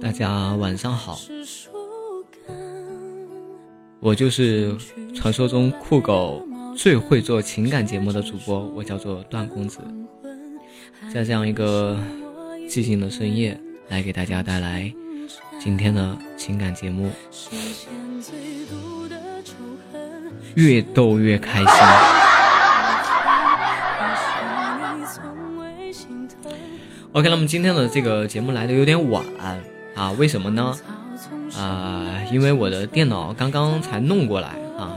大家晚上好。我就是传说中酷狗最会做情感节目的主播，我叫做段公子。在这样一个寂静的深夜，来给大家带来今天的情感节目。越逗越开心。OK，那么今天的这个节目来的有点晚啊，为什么呢？啊、因为我的电脑刚刚才弄过来啊，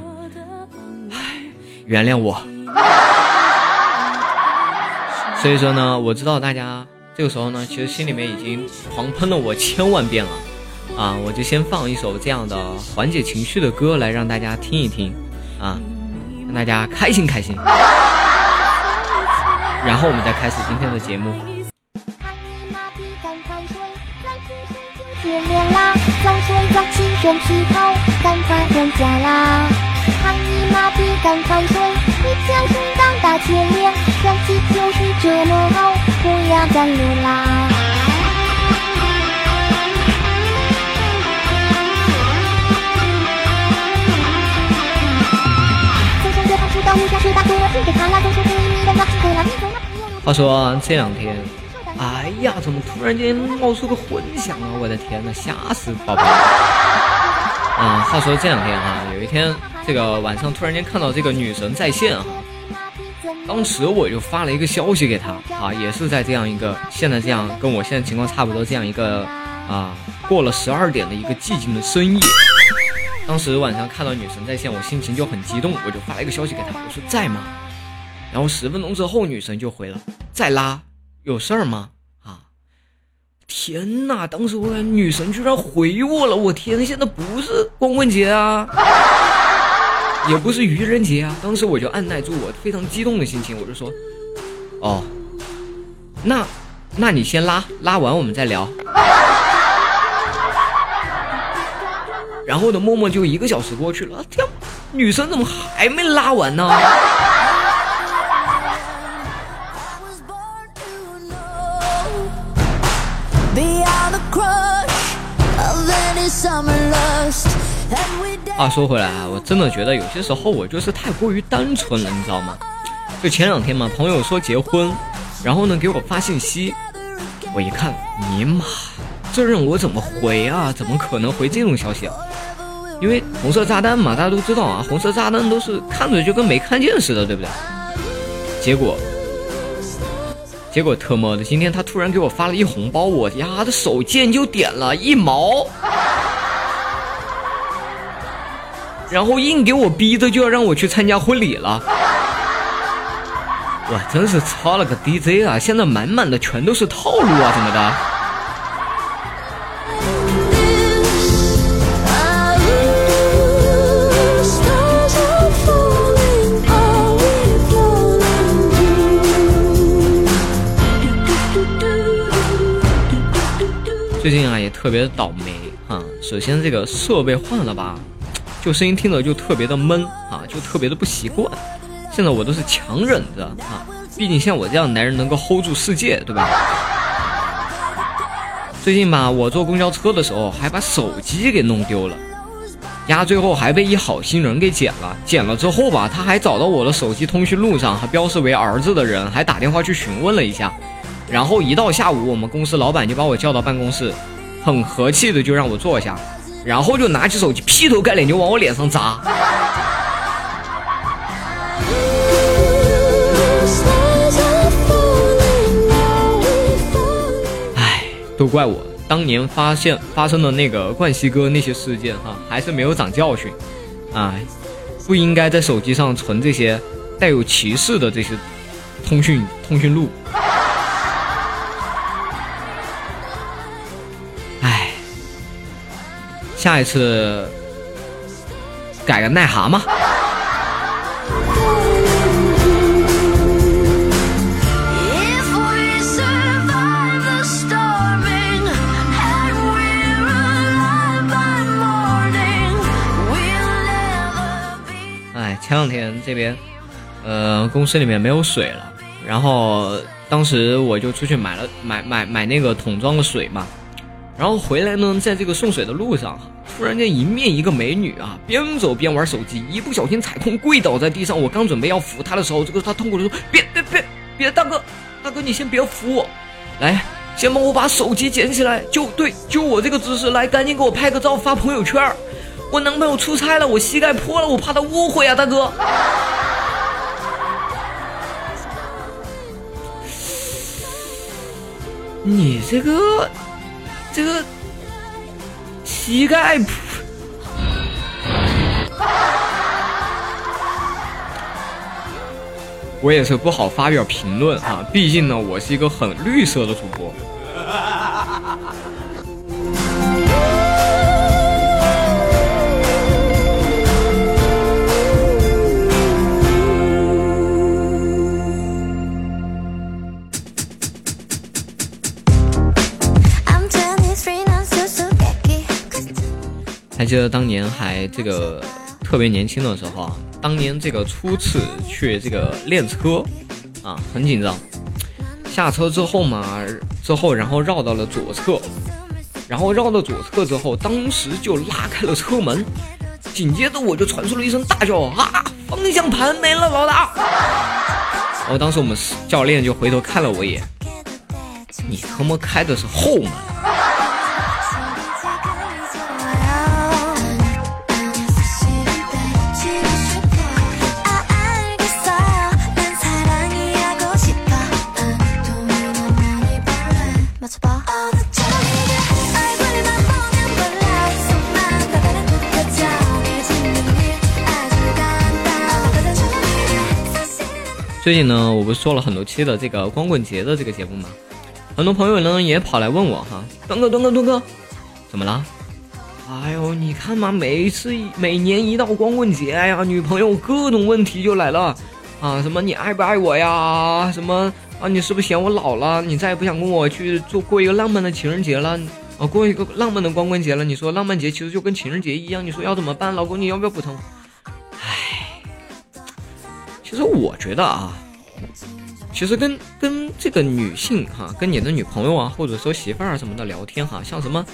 唉，原谅我。所以说呢，我知道大家这个时候呢，其实心里面已经狂喷了我千万遍了啊，我就先放一首这样的缓解情绪的歌来让大家听一听啊，让大家开心开心。然后我们再开始今天的节目。亮啦！早睡早起身洗头，赶快回家啦！看你妈逼赶快睡，一觉睡到大天亮，天气就是这么好，不要赶路啦！话说这两天，哎呀，怎么突然间冒出个混响啊！我的天呐，吓死宝宝了！啊，话说这两天啊，有一天这个晚上突然间看到这个女神在线啊，当时我就发了一个消息给她啊，也是在这样一个现在这样跟我现在情况差不多这样一个啊过了十二点的一个寂静的深夜。当时晚上看到女神在线，我心情就很激动，我就发了一个消息给她，我说在吗？然后十分钟之后，女神就回了，在拉，有事儿吗？啊！天哪！当时我女神居然回我了，我天！现在不是光棍节啊，也不是愚人节啊。当时我就按耐住我非常激动的心情，我就说，哦，那，那你先拉，拉完我们再聊。然后呢，默默就一个小时过去了，天，女神怎么还没拉完呢？话说回来啊，我真的觉得有些时候我就是太过于单纯了，你知道吗？就前两天嘛，朋友说结婚，然后呢给我发信息，我一看，尼玛，这让我怎么回啊？怎么可能回这种消息啊？因为红色炸弹嘛，大家都知道啊，红色炸弹都是看着就跟没看见似的，对不对？结果，结果特么的，今天他突然给我发了一红包，我丫的手贱就点了一毛。然后硬给我逼着就要让我去参加婚礼了。我真是操了个 DJ 啊！现在满满的全都是套路啊，怎么的？最近啊也特别倒霉啊。首先这个设备换了吧，就声音听着就特别的闷啊，就特别的不习惯。现在我都是强忍着啊，毕竟像我这样的男人能够 hold 住世界，对吧？最近吧，我坐公交车的时候还把手机给弄丢了，丫最后还被一好心人给捡了。捡了之后吧，他还找到我的手机通讯录上还标示为儿子的人，还打电话去询问了一下。然后一到下午，我们公司老板就把我叫到办公室，很和气的就让我坐下，然后就拿起手机劈头盖脸就往我脸上砸。Stars are falling, are we falling? 唉，都怪我当年发现发生的那个冠希哥那些事件哈，还是没有长教训，哎，不应该在手机上存这些带有歧视的这些通讯通讯录。下一次改个癞蛤蟆。哎，前两天这边，呃，公司里面没有水了，然后当时我就出去买了买买买那个桶装的水嘛，然后回来呢，在这个送水的路上，突然间迎面一个美女啊，边走边玩手机，一不小心踩空跪倒在地上，我刚准备要扶她的时候，这个她痛苦的说：“别别别别，大哥大哥，你先别扶我，来，先帮我把手机捡起来，就对，就我这个姿势，来，赶紧给我拍个照发朋友圈。”我男朋友出差了，我膝盖破了，我怕他误会啊，大哥。你这个，这个膝盖，我也是不好发表评论啊，毕竟呢，我是一个很绿色的主播。还记得当年还这个特别年轻的时候啊，当年这个初次去这个练车啊，很紧张。下车之后嘛，之后然后绕到了左侧，然后绕到左侧之后，当时就拉开了车门，紧接着我就传出了一声大叫啊，方向盘没了，老大！然后当时我们教练就回头看了我一眼，你他妈开的是后门。最近呢，我不是做了很多期的这个光棍节的这个节目吗？很多朋友呢也跑来问我哈，东哥，东哥，东哥，怎么了？哎呦，你看嘛，每次每年一到光棍节呀，女朋友各种问题就来了啊，什么你爱不爱我呀？什么啊，你是不是嫌我老了？你再也不想跟我去做过一个浪漫的情人节了？啊，过一个浪漫的光棍节了？你说浪漫节其实就跟情人节一样，你说要怎么办？老公，你要不要补偿？其实我觉得啊，其实跟跟这个女性哈，跟你的女朋友啊，或者说媳妇儿什么的聊天哈，像什么，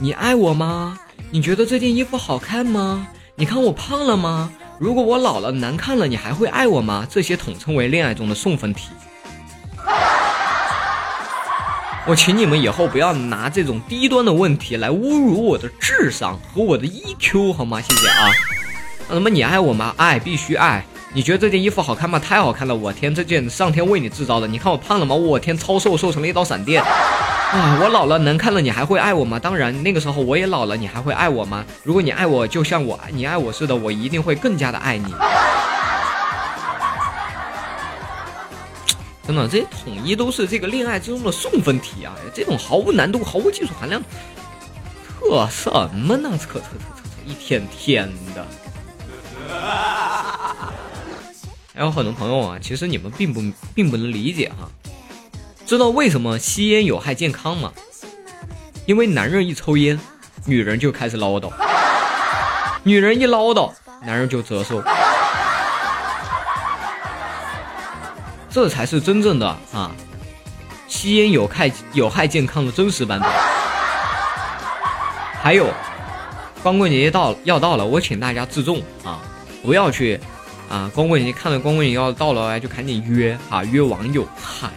你爱我吗？你觉得这件衣服好看吗？你看我胖了吗？如果我老了难看了，你还会爱我吗？这些统称为恋爱中的送分题。我请你们以后不要拿这种低端的问题来侮辱我的智商和我的 EQ 好吗？谢谢啊。那么你爱我吗？爱，必须爱。你觉得这件衣服好看吗？太好看了！我天，这件上天为你制造的。你看我胖了吗？我天，超瘦，瘦成了一道闪电。啊，我老了难看了，你还会爱我吗？当然，那个时候我也老了，你还会爱我吗？如果你爱我，就像我你爱我似的，我一定会更加的爱你。真的，这些统一都是这个恋爱之中的送分题啊！这种毫无难度、毫无技术含量，特什么呢？特特特特特，一天天的。还有很多朋友啊，其实你们并不并不能理解哈。知道为什么吸烟有害健康吗？因为男人一抽烟，女人就开始唠叨；女人一唠叨，男人就折寿。这才是真正的啊，吸烟有害有害健康的真实版本。还有，光棍节到要到了，我请大家自重啊，不要去。啊，光棍节看到光棍节要到了，就赶紧约啊，约网友。嗨，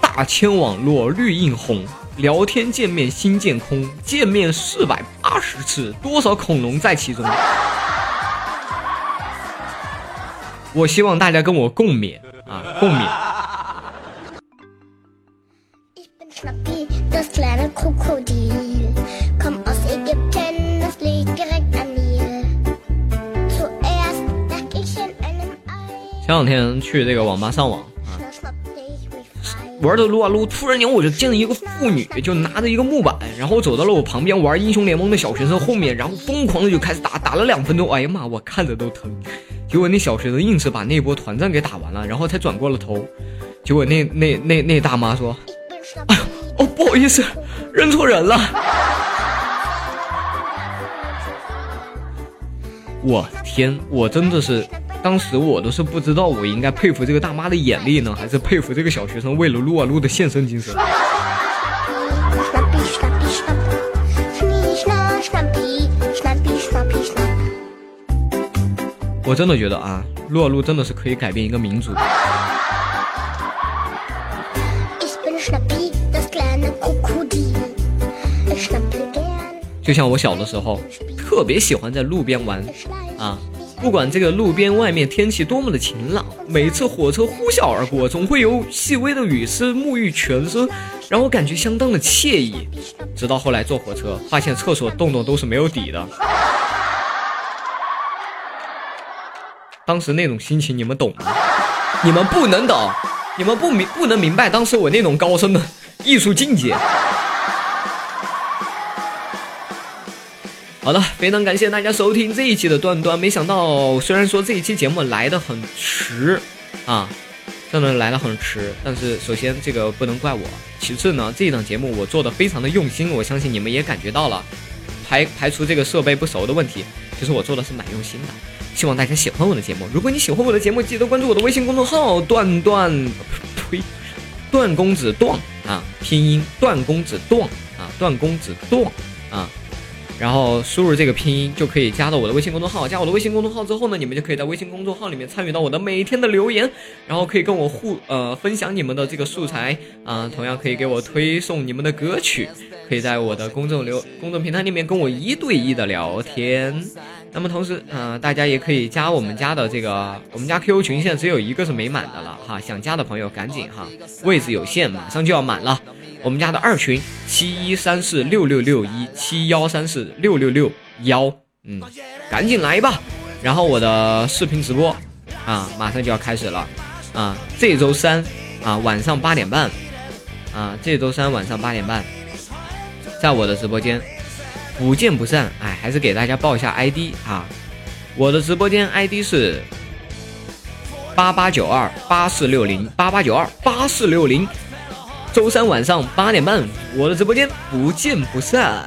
大千网络绿映红，聊天界面新建空，见面四百八十次，多少恐龙在其中？我希望大家跟我共勉啊，共勉。前两天去这个网吧上网啊，玩的撸啊撸，突然间我就见了一个妇女，就拿着一个木板，然后走到了我旁边玩英雄联盟的小学生后面，然后疯狂的就开始打，打了两分钟，哎呀妈，我看着都疼。结果那小学生硬是把那波团战给打完了，然后才转过了头。结果那那那那大妈说：“，哦，不好意思，认错人了。”我天，我真的是，当时我都是不知道我应该佩服这个大妈的眼力呢，还是佩服这个小学生为了撸啊撸的献身精神。我真的觉得啊，撸啊撸真的是可以改变一个民族。就像我小的时候，特别喜欢在路边玩，啊，不管这个路边外面天气多么的晴朗，每次火车呼啸而过，总会有细微的雨丝沐浴全身，让我感觉相当的惬意。直到后来坐火车，发现厕所洞洞都是没有底的，当时那种心情你们懂吗？你们不能懂，你们不明不能明白当时我那种高深的艺术境界。好的，非常感谢大家收听这一期的段段。没想到，虽然说这一期节目来的很迟，啊，真的来的很迟，但是首先这个不能怪我，其次呢，这一档节目我做的非常的用心，我相信你们也感觉到了，排排除这个设备不熟的问题，其实我做的是蛮用心的。希望大家喜欢我的节目。如果你喜欢我的节目，记得关注我的微信公众号“段段”，呸，段公子段啊，拼音段公子段啊，段公子段啊。然后输入这个拼音就可以加到我的微信公众号。加我的微信公众号之后呢，你们就可以在微信公众号里面参与到我的每天的留言，然后可以跟我互呃分享你们的这个素材啊，同样可以给我推送你们的歌曲，可以在我的公众流公众平台里面跟我一对一的聊天。那么同时，嗯，大家也可以加我们家的这个我们家 QQ 群，现在只有一个是没满的了哈，想加的朋友赶紧哈，位置有限，马上就要满了。我们家的二群七一三四六六六一七幺三四六六六幺，嗯，赶紧来吧。然后我的视频直播啊，马上就要开始了啊，这周三啊晚上八点半啊，这周三晚上八点半，在我的直播间不见不散。哎，还是给大家报一下 ID 啊，我的直播间 ID 是八八九二八四六零八八九二八四六零。周三晚上八点半，我的直播间不见不散。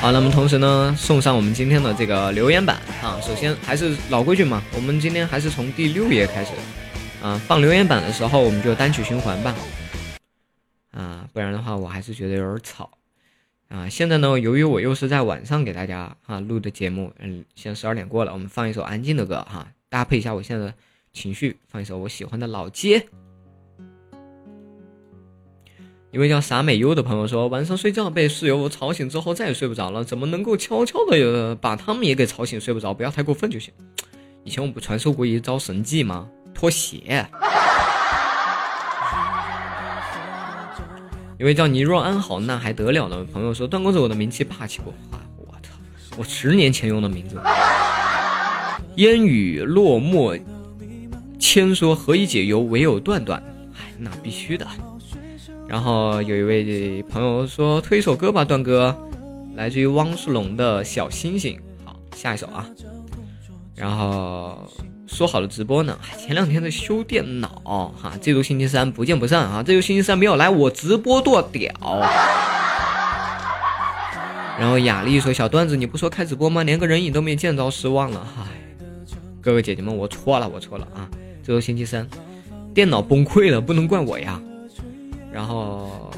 好，那么同时呢，送上我们今天的这个留言板啊。首先还是老规矩嘛，我们今天还是从第六页开始啊。放留言板的时候，我们就单曲循环吧。啊，不然的话，我还是觉得有点吵啊。现在呢，由于我又是在晚上给大家啊录的节目，嗯，现在十二点过了，我们放一首安静的歌哈。搭配一下我现在的情绪，放一首我喜欢的老街。一位叫傻美优的朋友说，晚上睡觉被室友吵醒之后再也睡不着了，怎么能够悄悄的把他们也给吵醒睡不着？不要太过分就行。以前我不传授过一招神技吗？脱鞋。一位叫你若安好那还得了的朋友说，段公子我的名气霸气不？我操，我十年前用的名字。烟雨落墨，千说何以解忧，唯有断断。哎，那必须的。然后有一位朋友说推一首歌吧，段哥，来自于汪苏泷的小星星。好，下一首啊。然后说好了直播呢，前两天在修电脑哈，这周星期三不见不散啊。这周星期三没有来，我直播剁屌。然后雅丽说小段子，你不说开直播吗？连个人影都没见着，失望了。嗨。哥哥姐姐们，我错了，我错了啊！这周星期三，电脑崩溃了，不能怪我呀。然后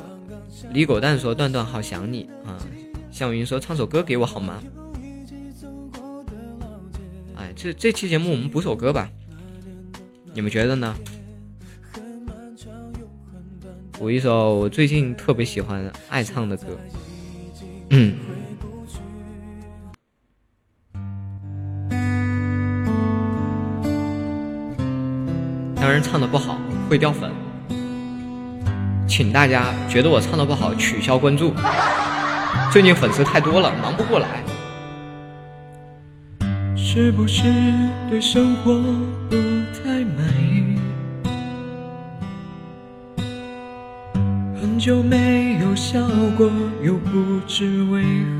李狗蛋说：“段段好想你啊。”向云说：“唱首歌给我好吗？”哎，这这期节目我们补首歌吧，你们觉得呢？补一首我最近特别喜欢爱唱的歌，嗯。唱的不好会掉粉，请大家觉得我唱的不好取消关注。最近粉丝太多了，忙不过来。是不是对生活不太满意？很久没有笑过，又不知为何。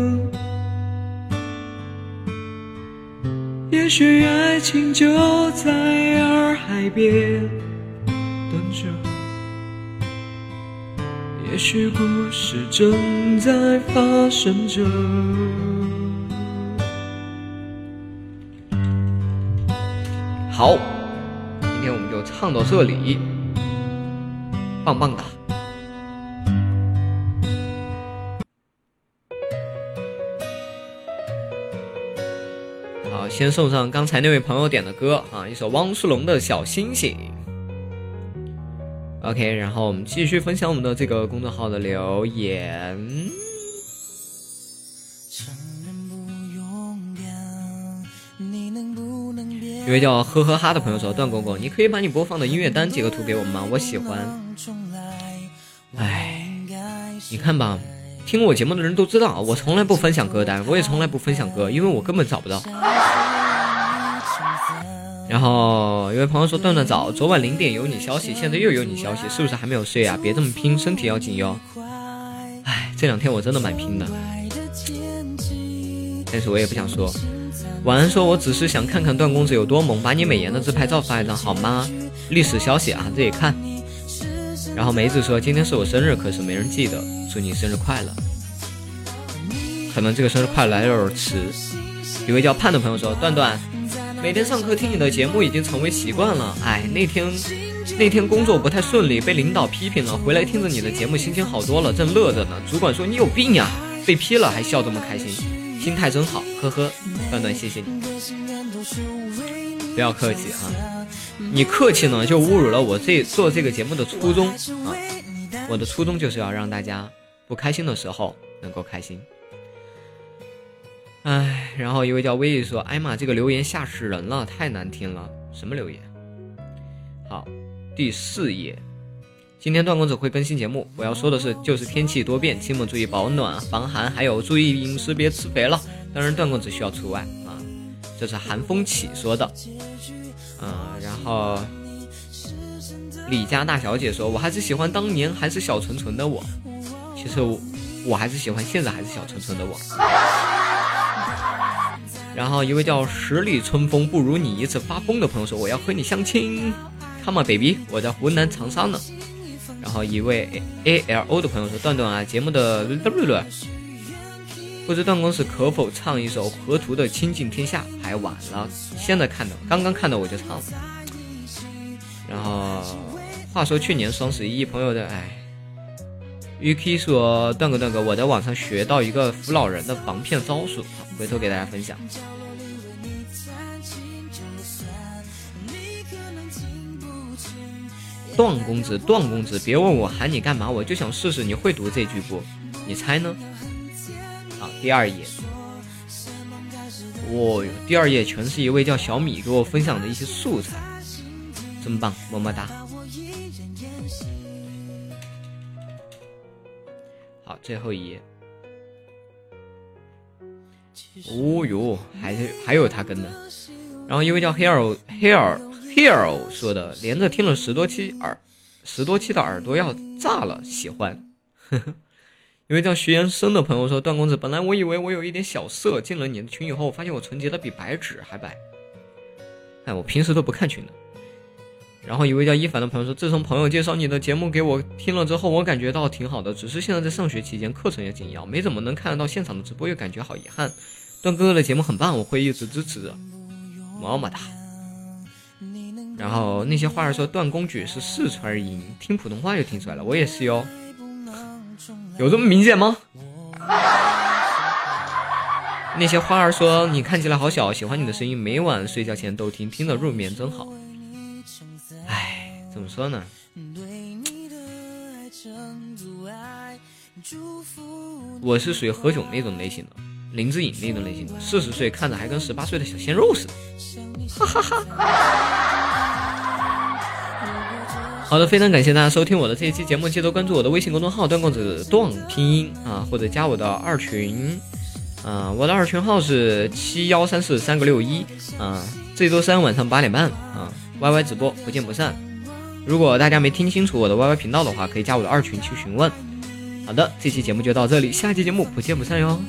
也许爱情就在洱海边等着，也许故事正在发生着。好，今天我们就唱到这里，棒棒哒！先送上刚才那位朋友点的歌啊，一首汪苏泷的《小星星》。OK，然后我们继续分享我们的这个公众号的留言。一位叫呵呵哈的朋友说：“段公公，你可以把你播放的音乐单截个图给我们吗？我喜欢。”哎，你看吧，听我节目的人都知道，我从来不分享歌单，我也从来不分享歌，因为我根本找不到。然后有位朋友说：“段段早，昨晚零点有你消息，现在又有你消息，是不是还没有睡啊？别这么拼，身体要紧哟。”哎，这两天我真的蛮拼的，但是我也不想说。晚安说：“我只是想看看段公子有多萌，把你美颜的自拍照发一张好吗？”历史消息啊，自己看。然后梅子说：“今天是我生日，可是没人记得，祝你生日快乐。”可能这个生日快乐来的有点迟。一位叫盼的朋友说：“段段，每天上课听你的节目已经成为习惯了。哎，那天那天工作不太顺利，被领导批评了，回来听着你的节目，心情好多了，正乐着呢。主管说你有病呀，被批了还笑这么开心，心态真好，呵呵。段段，谢谢你，不要客气啊。你客气呢，就侮辱了我这做这个节目的初衷啊。我的初衷就是要让大家不开心的时候能够开心。”哎，然后一位叫威毅说：“哎妈，这个留言吓死人了，太难听了。什么留言？好，第四页。今天段公子会更新节目，我要说的是，就是天气多变，亲们注意保暖、防寒，还有注意饮食，别吃肥了。当然，段公子需要除外啊。这是寒风起说的。嗯，然后李家大小姐说：我还是喜欢当年还是小纯纯的我。其实我，我还是喜欢现在还是小纯纯的我。”然后一位叫十里春风不如你一次发疯的朋友说：“我要和你相亲，Come on baby，我在湖南长沙呢。”然后一位 A L O 的朋友说：“段段啊，节目的不知段公子可否唱一首河图的《倾尽天下》？还晚了，现在看到，刚刚看到我就唱了。”然后话说去年双十一，朋友的哎，UK 说：“段哥段哥，我在网上学到一个扶老人的防骗招数。”回头给大家分享。段公子，段公子，别问我喊你干嘛，我就想试试你会读这句不？你猜呢？好，第二页。哦哟，第二页全是一位叫小米给我分享的一些素材，真棒，么么哒。最后一页。哦哟，还是还有他跟的，然后一位叫 Hero Hero Hero 说的，连着听了十多期耳，十多期的耳朵要炸了，喜欢。一位叫徐延生的朋友说：“段公子，本来我以为我有一点小色，进了你的群以后，我发现我纯洁的比白纸还白。哎，我平时都不看群的。”然后一位叫一凡的朋友说：“自从朋友介绍你的节目给我听了之后，我感觉到挺好的。只是现在在上学期间，课程也紧要，没怎么能看得到现场的直播，又感觉好遗憾。段哥哥的节目很棒，我会一直支持的，么么哒。”然后那些花儿说段公举是四川人，听普通话就听出来了，我也是哟。有这么明显吗？那些花儿说你看起来好小，喜欢你的声音，每晚睡觉前都听，听得入眠真好。唉，怎么说呢？我是属于何炅那种类型的，林志颖那种类型的，四十岁看着还跟十八岁的小鲜肉似的。哈哈哈。好的，非常感谢大家收听我的这一期节目，记得关注我的微信公众号“段公子段拼音”啊，或者加我的二群，啊，我的二群号是七幺三四三个六一啊，这周三晚上八点半啊，YY 直播不见不散。如果大家没听清楚我的 YY 频道的话，可以加我的二群去询问。好的，这期节目就到这里，下期节目不见不散哟。